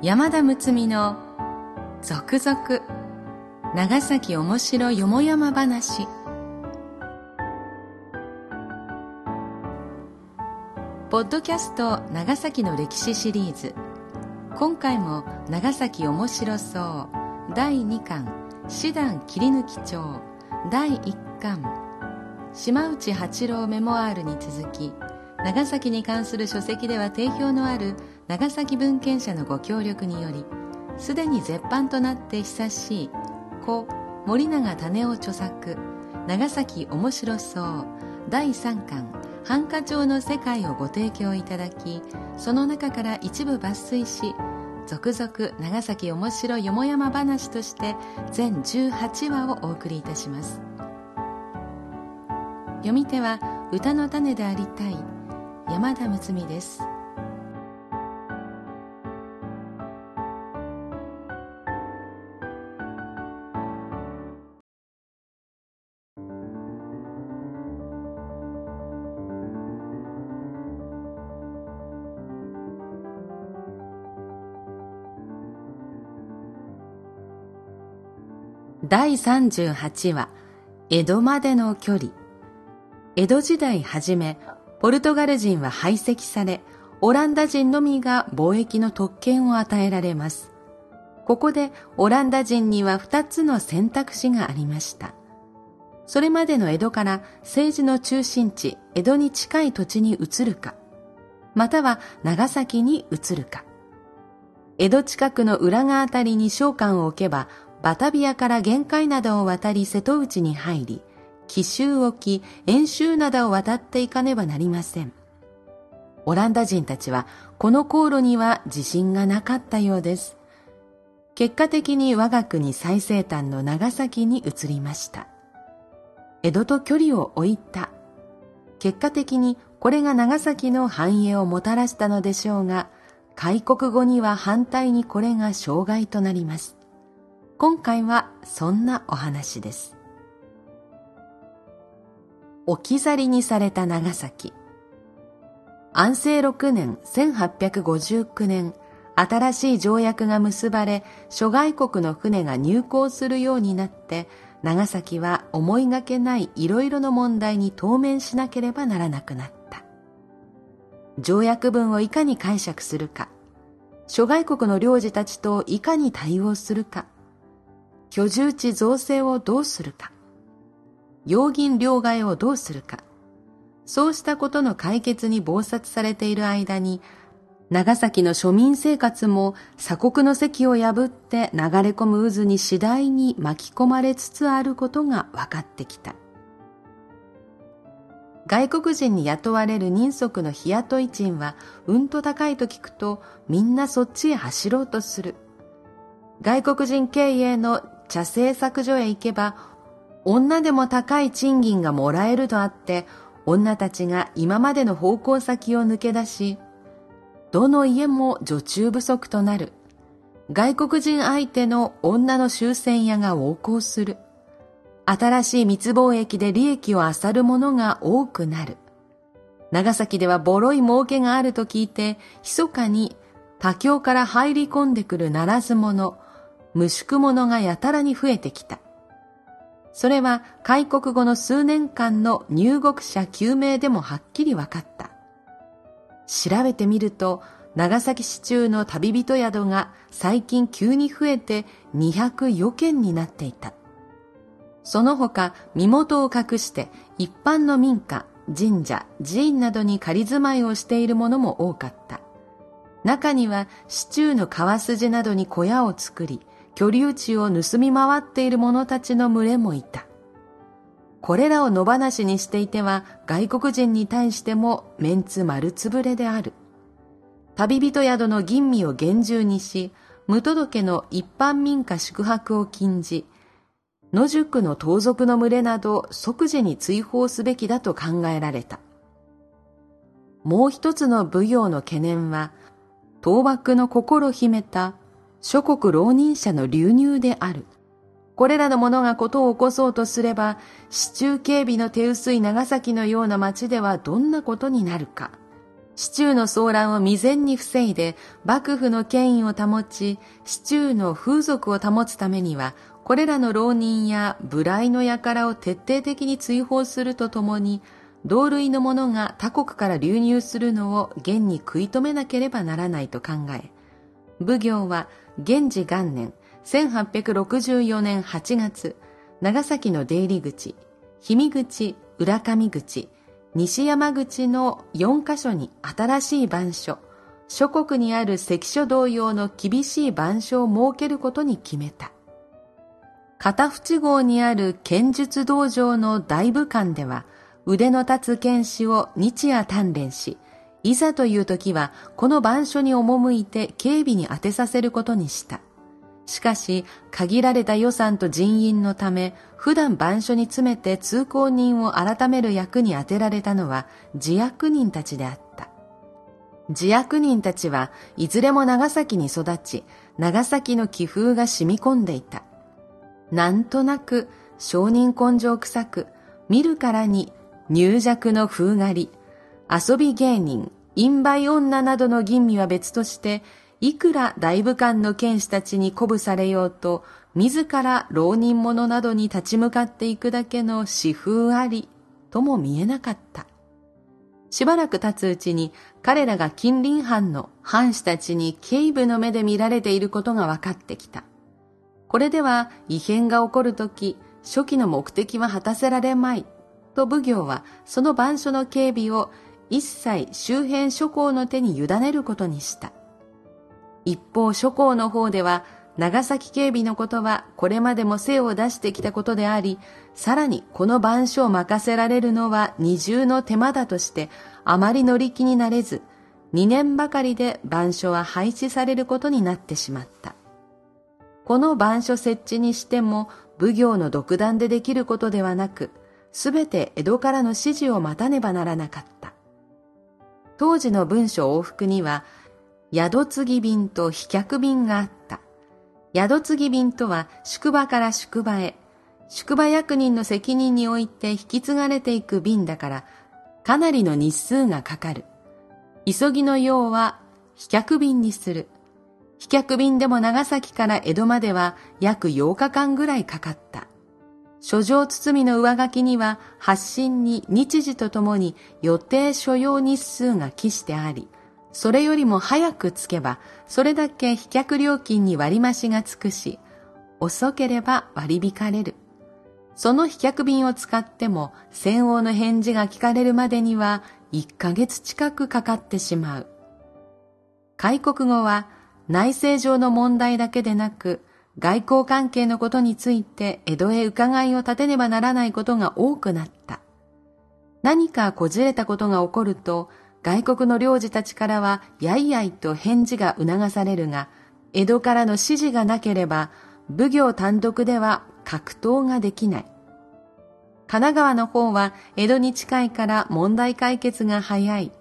山田睦美の続々長崎おもしろよもやま話。ポッドキャスト長崎の歴史シリーズ。今回も長崎おもしろそう。第2巻。師団切り抜き帳。第1巻。島内八郎メモアールに続き長崎に関する書籍では定評のある長崎文献者のご協力によりすでに絶版となって久しい故森永種夫著作長崎面白そう第3巻繁華町の世界をご提供いただきその中から一部抜粋し続々長崎面白よもやま話として全18話をお送りいたします。読み手は歌の種でありたい山田睦美です。第38話江戸までの距離。江戸時代初めポルトガル人は排斥され、オランダ人のみが貿易の特権を与えられます。ここでオランダ人には二つの選択肢がありました。それまでの江戸から政治の中心地、江戸に近い土地に移るか、または長崎に移るか。江戸近くの裏側あたりに商館を置けば、バタビアから限界などを渡り瀬戸内に入り、奇襲沖、演習灘を渡っていかねばなりません。オランダ人たちはこの航路には自信がなかったようです。結果的に我が国最西端の長崎に移りました。江戸と距離を置いた。結果的にこれが長崎の繁栄をもたらしたのでしょうが、開国後には反対にこれが障害となります。今回はそんなお話です。置き去りにされた長崎。安政6年1859年、新しい条約が結ばれ、諸外国の船が入港するようになって、長崎は思いがけないいろいろの問題に当面しなければならなくなった。条約文をいかに解釈するか、諸外国の領事たちといかに対応するか、居住地造成をどうするか、用銀両替をどうするか。そうしたことの解決に忙殺されている間に、長崎の庶民生活も鎖国の席を破って流れ込む渦に次第に巻き込まれつつあることが分かってきた。外国人に雇われる人足の日雇い賃はうんと高いと聞くとみんなそっちへ走ろうとする。外国人経営の茶製作所へ行けば女でも高い賃金がもらえるとあって、女たちが今までの方向先を抜け出し、どの家も女中不足となる。外国人相手の女の終戦屋が横行する。新しい密貿易で利益を漁る者が多くなる。長崎ではボロい儲けがあると聞いて、密かに他境から入り込んでくるならず者、無宿者がやたらに増えてきた。それは開国後の数年間の入国者救命でもはっきり分かった。調べてみると、長崎市中の旅人宿が最近急に増えて204件になっていた。その他、身元を隠して一般の民家、神社、寺院などに仮住まいをしているものも多かった。中には市中の川筋などに小屋を作り、居留地を盗み回っている者たちの群れもいた。これらを野放しにしていては外国人に対してもメンツ丸つぶれである。旅人宿の吟味を厳重にし、無届けの一般民家宿泊を禁じ、野宿の盗賊の群れなど即時に追放すべきだと考えられた。もう一つの奉行の懸念は、倒幕の心秘めた諸国浪人者の流入である。これらの者がことを起こそうとすれば、市中警備の手薄い長崎のような町ではどんなことになるか。市中の騒乱を未然に防いで幕府の権威を保ち、市中の風俗を保つためには、これらの浪人や無頼の輩を徹底的に追放するとともに、同類の者が他国から流入するのを現に食い止めなければならないと考え、奉行は現治元年1864年8月、長崎の出入り口、氷見口、浦上口、西山口の4カ所に新しい番所、諸国にある関所同様の厳しい番所を設けることに決めた。片淵号にある剣術道場の大部館では、腕の立つ剣士を日夜鍛錬し、いざという時はこの番所に赴いて警備に当てさせることにした。しかし、限られた予算と人員のため、普段番所に詰めて通行人を改める役に充てられたのは自役人たちであった。自役人たちはいずれも長崎に育ち、長崎の気風が染み込んでいた。なんとなく、商人根性臭く、見るからに入弱の風狩り、遊び芸人、陰売女などの吟味は別として、いくら大武官の剣士たちに鼓舞されようと、自ら浪人者などに立ち向かっていくだけの私風あり、とも見えなかった。しばらく経つうちに彼らが近隣藩の藩士たちに警部の目で見られていることが分かってきた。これでは異変が起こるとき、初期の目的は果たせられまい。と奉行はその番所の警備を一切周辺諸侯の手に委ねることにした。一方諸侯の方では長崎警備のことはこれまでも精を出してきたことであり、さらにこの番所を任せられるのは二重の手間だとしてあまり乗り気になれず、2年ばかりで番所は廃止されることになってしまった。この番所設置にしても奉行の独断でできることではなく、すべて江戸からの指示を待たねばならなかった。当時の文書往復には宿継ぎ便と飛脚便があった。宿継ぎ便とは宿場から宿場へ、宿場役人の責任において引き継がれていく便だから、かなりの日数がかかる。急ぎの用は飛脚便にする。飛脚便でも長崎から江戸までは約8日間ぐらいかかった。書状包みの上書きには発信に日時とともに予定所要日数が記してあり、それよりも早くつけば、それだけ飛脚料金に割増しがつくし、遅ければ割り引かれる。その飛脚便を使っても、戦王の返事が聞かれるまでには、1ヶ月近くかかってしまう。開国後は、内政上の問題だけでなく、外交関係のことについて江戸へ伺いを立てねばならないことが多くなった。何かこじれたことが起こると、外国の領事たちからはやいやいと返事が促されるが、江戸からの指示がなければ、奉行単独では格闘ができない。神奈川の方は江戸に近いから問題解決が早い。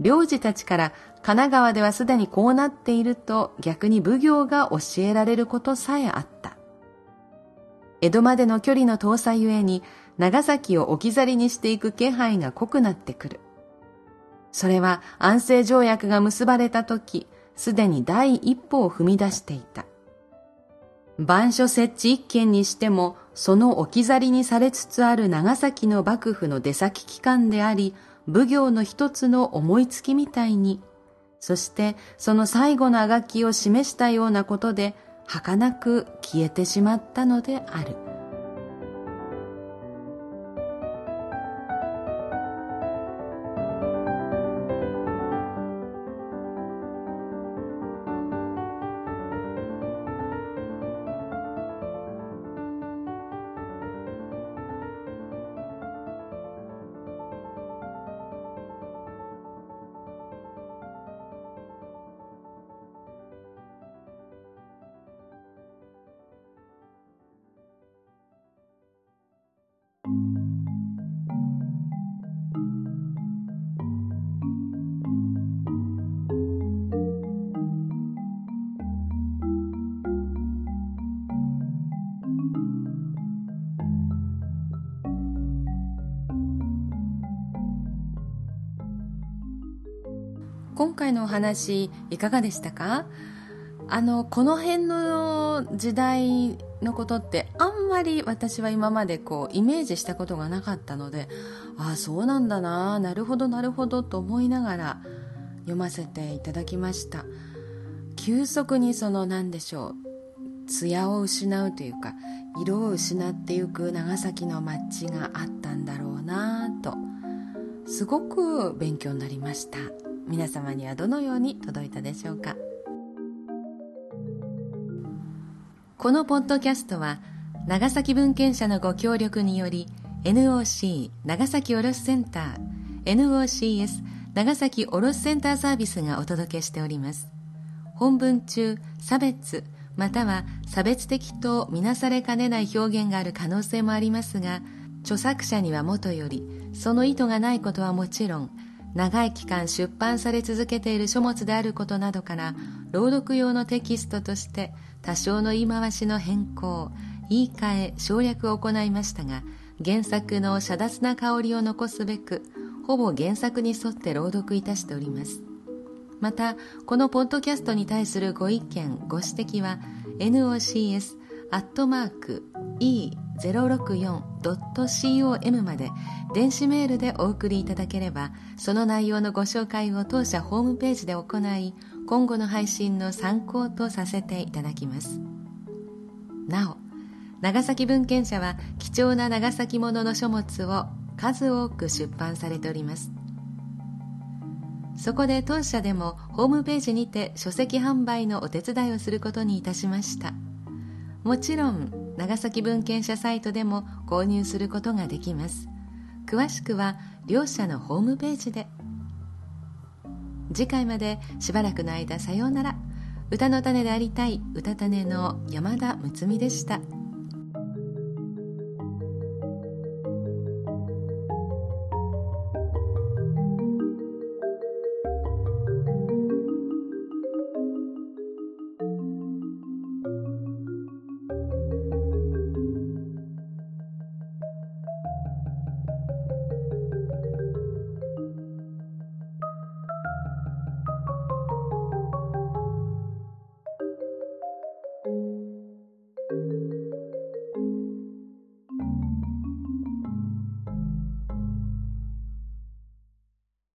領事たちから神奈川ではすでにこうなっていると逆に奉行が教えられることさえあった。江戸までの距離の遠さゆえに長崎を置き去りにしていく気配が濃くなってくる。それは安政条約が結ばれた時、すでに第一歩を踏み出していた。番所設置一件にしても、その置き去りにされつつある長崎の幕府の出先機関であり、奉行の一つの思いつきみたいに、そしてその最後のあがきを示したようなことで、儚く消えてしまったのである。今回のお話いかがでしたか？あのこの辺の時代のことってあんまり私は今までこうイメージしたことがなかったのでああそうなんだななるほどなるほどと思いながら読ませていただきました。急速にその何でしょう艶を失うというか色を失っていく長崎の街があったんだろうなとすごく勉強になりました。皆様にはどのように届いたでしょうか？このポッドキャストは長崎文献社のご協力により NOC 長崎卸センター NOCS 長崎卸センターサービスがお届けしております。本文中差別または差別的とみなされかねない表現がある可能性もありますが著作者にはもとよりその意図がないことはもちろん長い期間出版され続けている書物であることなどから朗読用のテキストとして多少の言い回しの変更言い換え省略を行いましたが原作の遮奪な香りを残すべくほぼ原作に沿って朗読いたしております。またこのポッドキャストに対するご意見ご指摘は nocs アットマーク 064.com まで電子メールでお送りいただければその内容のご紹介を当社ホームページで行い今後の配信の参考とさせていただきます。なお長崎文献社は貴重な長崎ものの書物を数多く出版されております。そこで当社でもホームページにて書籍販売のお手伝いをすることにいたしました。もちろん長崎文献者サイトでも購入することができます。詳しくは両社のホームページで。次回までしばらくの間さようなら。歌の種でありたい歌種の山田睦美でした。